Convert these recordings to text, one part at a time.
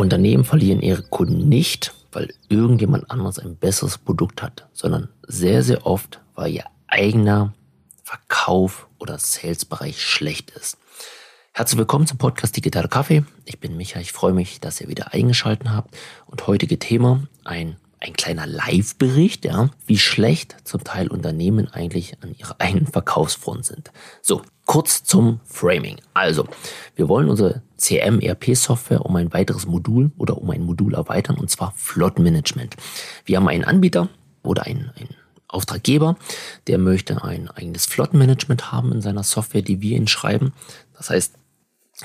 Unternehmen verlieren ihre Kunden nicht, weil irgendjemand anderes ein besseres Produkt hat, sondern sehr, sehr oft, weil ihr eigener Verkauf oder Sales-Bereich schlecht ist. Herzlich willkommen zum Podcast Digitale Kaffee. Ich bin Micha, ich freue mich, dass ihr wieder eingeschaltet habt. Und heutige Thema ein ein kleiner Live-Bericht, ja, wie schlecht zum Teil Unternehmen eigentlich an ihrer eigenen Verkaufsfront sind. So, kurz zum Framing. Also, wir wollen unsere CM-ERP-Software um ein weiteres Modul oder um ein Modul erweitern, und zwar Flottenmanagement. Wir haben einen Anbieter oder einen, einen Auftraggeber, der möchte ein eigenes Flottenmanagement haben in seiner Software, die wir ihn schreiben. Das heißt,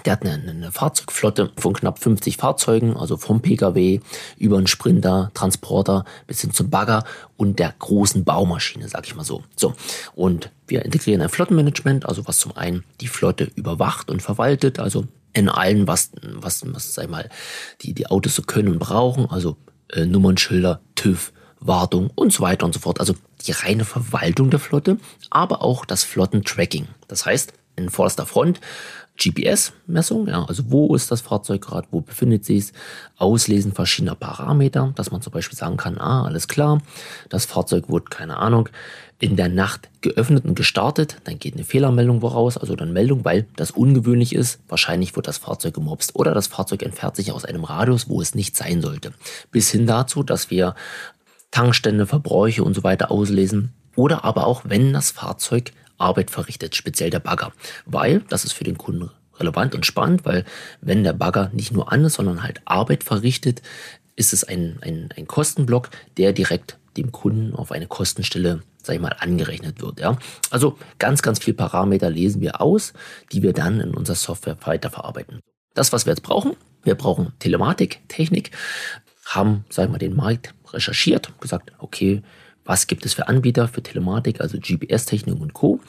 der hat eine, eine, Fahrzeugflotte von knapp 50 Fahrzeugen, also vom Pkw über einen Sprinter, Transporter bis hin zum Bagger und der großen Baumaschine, sag ich mal so. So. Und wir integrieren ein Flottenmanagement, also was zum einen die Flotte überwacht und verwaltet, also in allen, was, was, was sag ich mal, die, die Autos so können und brauchen, also äh, Nummernschilder, TÜV, Wartung und so weiter und so fort. Also die reine Verwaltung der Flotte, aber auch das Flottentracking. Das heißt, in vorderster Front. GPS-Messung, ja, also wo ist das Fahrzeug gerade, wo befindet sich es, Auslesen verschiedener Parameter, dass man zum Beispiel sagen kann, ah, alles klar, das Fahrzeug wurde, keine Ahnung, in der Nacht geöffnet und gestartet, dann geht eine Fehlermeldung voraus, also dann Meldung, weil das ungewöhnlich ist, wahrscheinlich wird das Fahrzeug gemobst oder das Fahrzeug entfernt sich aus einem Radius, wo es nicht sein sollte. Bis hin dazu, dass wir Tankstände, Verbräuche und so weiter auslesen oder aber auch, wenn das Fahrzeug Arbeit verrichtet, speziell der Bagger. Weil, das ist für den Kunden relevant und spannend, weil wenn der Bagger nicht nur an ist, sondern halt Arbeit verrichtet, ist es ein, ein, ein Kostenblock, der direkt dem Kunden auf eine Kostenstelle, sag ich mal, angerechnet wird. Ja? Also ganz, ganz viel Parameter lesen wir aus, die wir dann in unserer Software weiterverarbeiten. Das, was wir jetzt brauchen, wir brauchen Telematik, Technik, haben, sag ich mal, den Markt recherchiert, gesagt, okay, was gibt es für Anbieter für Telematik, also GPS-Technik und Co.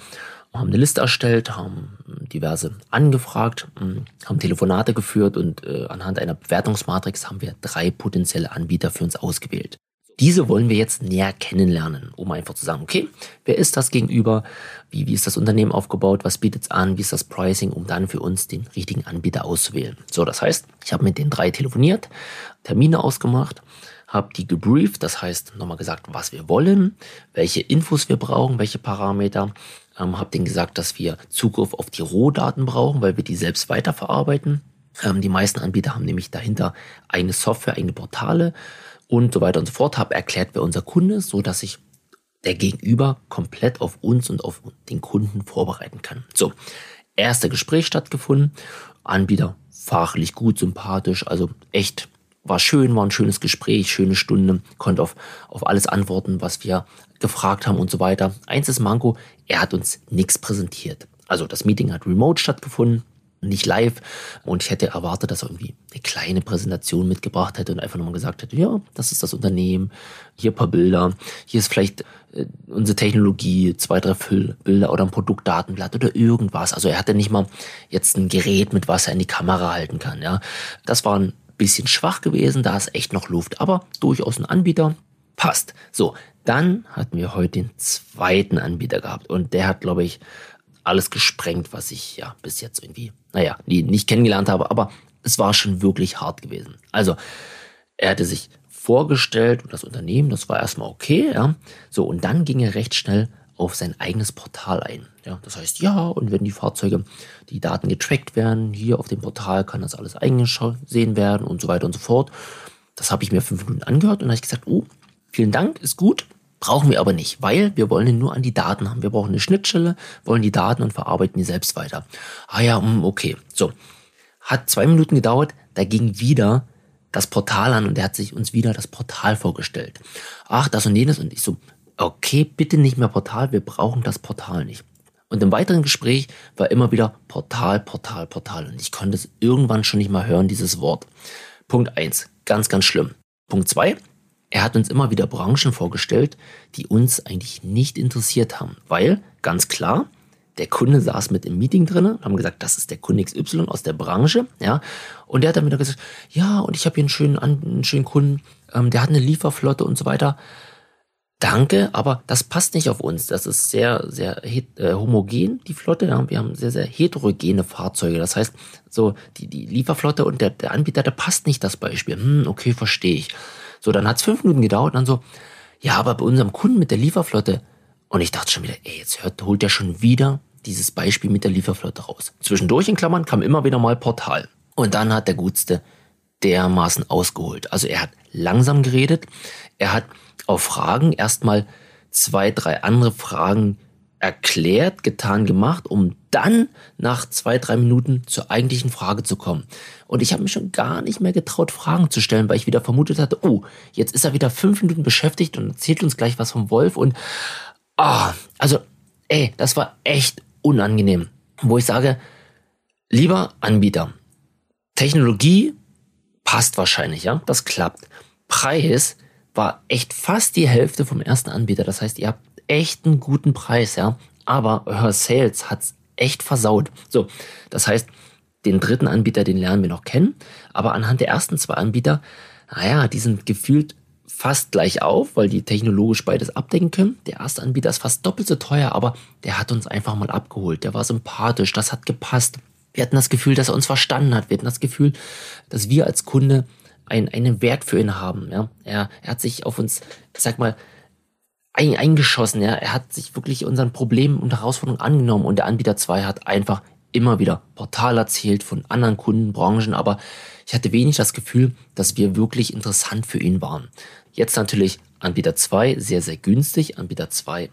Haben eine Liste erstellt, haben diverse angefragt, hm, haben Telefonate geführt und äh, anhand einer Bewertungsmatrix haben wir drei potenzielle Anbieter für uns ausgewählt. Diese wollen wir jetzt näher kennenlernen, um einfach zu sagen, okay, wer ist das gegenüber? Wie, wie ist das Unternehmen aufgebaut? Was bietet es an? Wie ist das Pricing? Um dann für uns den richtigen Anbieter auszuwählen. So, das heißt, ich habe mit den drei telefoniert, Termine ausgemacht, habe die gebrieft, das heißt nochmal gesagt, was wir wollen, welche Infos wir brauchen, welche Parameter. Ähm, habe denen gesagt, dass wir Zugriff auf die Rohdaten brauchen, weil wir die selbst weiterverarbeiten. Ähm, die meisten Anbieter haben nämlich dahinter eine Software, eigene Portale und so weiter und so fort. Habe erklärt, wer unser Kunde ist, so dass ich der Gegenüber komplett auf uns und auf den Kunden vorbereiten kann. So, erste Gespräch stattgefunden. Anbieter fachlich gut, sympathisch, also echt war schön, war ein schönes Gespräch, schöne Stunde, konnte auf, auf alles antworten, was wir gefragt haben und so weiter. Eins ist Manko, er hat uns nichts präsentiert. Also das Meeting hat remote stattgefunden, nicht live. Und ich hätte erwartet, dass er irgendwie eine kleine Präsentation mitgebracht hätte und einfach nochmal gesagt hätte, ja, das ist das Unternehmen, hier ein paar Bilder, hier ist vielleicht äh, unsere Technologie, zwei, drei Füllbilder oder ein Produktdatenblatt oder irgendwas. Also er hatte nicht mal jetzt ein Gerät, mit was er in die Kamera halten kann. Ja, Das war ein bisschen schwach gewesen, da ist echt noch Luft, aber durchaus ein Anbieter. Passt. So, dann hatten wir heute den zweiten Anbieter gehabt und der hat, glaube ich, alles gesprengt, was ich ja bis jetzt irgendwie, naja, nicht kennengelernt habe, aber es war schon wirklich hart gewesen. Also, er hatte sich vorgestellt und das Unternehmen, das war erstmal okay, ja. So, und dann ging er recht schnell auf sein eigenes Portal ein. Ja, das heißt, ja, und wenn die Fahrzeuge, die Daten getrackt werden, hier auf dem Portal kann das alles eingesehen werden und so weiter und so fort. Das habe ich mir fünf Minuten angehört und habe ich gesagt, oh, vielen Dank, ist gut, brauchen wir aber nicht, weil wir wollen nur an die Daten haben. Wir brauchen eine Schnittstelle, wollen die Daten und verarbeiten die selbst weiter. Ah ja, hm, okay. So. Hat zwei Minuten gedauert, da ging wieder das Portal an und er hat sich uns wieder das Portal vorgestellt. Ach, das und jenes und ich so, okay, bitte nicht mehr Portal, wir brauchen das Portal nicht. Und im weiteren Gespräch war immer wieder Portal, Portal, Portal. Und ich konnte es irgendwann schon nicht mehr hören, dieses Wort. Punkt eins, ganz, ganz schlimm. Punkt zwei, er hat uns immer wieder Branchen vorgestellt, die uns eigentlich nicht interessiert haben. Weil, ganz klar, der Kunde saß mit im Meeting drin, haben gesagt, das ist der Kunde XY aus der Branche, ja. Und der hat dann wieder gesagt, ja, und ich habe hier einen schönen, einen schönen Kunden, ähm, der hat eine Lieferflotte und so weiter. Danke, aber das passt nicht auf uns. Das ist sehr, sehr äh, homogen, die Flotte. Ja. Wir haben sehr, sehr heterogene Fahrzeuge. Das heißt, so die, die Lieferflotte und der, der Anbieter, der passt nicht das Beispiel. Hm, okay, verstehe ich. So, dann hat es fünf Minuten gedauert und dann so, ja, aber bei unserem Kunden mit der Lieferflotte. Und ich dachte schon wieder, ey, jetzt hört, holt der schon wieder dieses Beispiel mit der Lieferflotte raus. Zwischendurch in Klammern kam immer wieder mal Portal. Und dann hat der Gutste dermaßen ausgeholt. Also er hat langsam geredet, er hat auf Fragen erstmal zwei, drei andere Fragen erklärt, getan, gemacht, um dann nach zwei, drei Minuten zur eigentlichen Frage zu kommen. Und ich habe mich schon gar nicht mehr getraut, Fragen zu stellen, weil ich wieder vermutet hatte, oh, jetzt ist er wieder fünf Minuten beschäftigt und erzählt uns gleich was vom Wolf. Und ah, also, ey, das war echt unangenehm. Wo ich sage, lieber Anbieter, Technologie passt wahrscheinlich, ja, das klappt. Preis war echt fast die Hälfte vom ersten Anbieter. Das heißt, ihr habt echt einen guten Preis, ja. Aber euer Sales hat's echt versaut. So, das heißt, den dritten Anbieter, den lernen wir noch kennen. Aber anhand der ersten zwei Anbieter, naja, die sind gefühlt fast gleich auf, weil die technologisch beides abdecken können. Der erste Anbieter ist fast doppelt so teuer, aber der hat uns einfach mal abgeholt. Der war sympathisch, das hat gepasst. Wir hatten das Gefühl, dass er uns verstanden hat. Wir hatten das Gefühl, dass wir als Kunde ein, einen Wert für ihn haben. Ja? Er, er hat sich auf uns, ich sag mal, ein, eingeschossen. Ja? Er hat sich wirklich unseren Problemen und Herausforderungen angenommen und der Anbieter 2 hat einfach immer wieder Portal erzählt von anderen Kundenbranchen, aber ich hatte wenig das Gefühl, dass wir wirklich interessant für ihn waren. Jetzt natürlich Anbieter 2 sehr, sehr günstig. Anbieter 2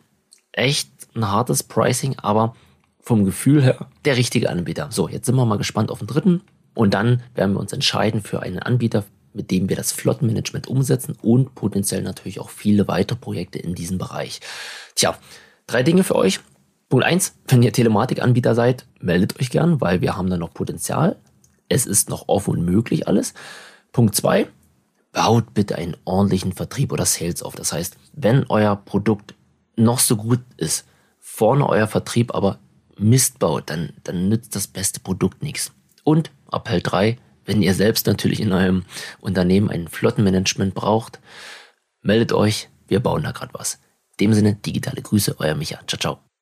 echt ein hartes Pricing, aber vom Gefühl her der richtige Anbieter. So, jetzt sind wir mal gespannt auf den dritten und dann werden wir uns entscheiden für einen Anbieter, mit dem wir das Flottenmanagement umsetzen und potenziell natürlich auch viele weitere Projekte in diesem Bereich. Tja, drei Dinge für euch. Punkt eins: wenn ihr Telematikanbieter seid, meldet euch gern, weil wir haben da noch Potenzial. Es ist noch offen und möglich alles. Punkt zwei: baut bitte einen ordentlichen Vertrieb oder Sales auf. Das heißt, wenn euer Produkt noch so gut ist, vorne euer Vertrieb aber Mist baut, dann, dann nützt das beste Produkt nichts. Und Appell 3, wenn ihr selbst natürlich in eurem Unternehmen ein Flottenmanagement braucht, meldet euch, wir bauen da gerade was. In dem Sinne, digitale Grüße, euer Micha. Ciao, ciao.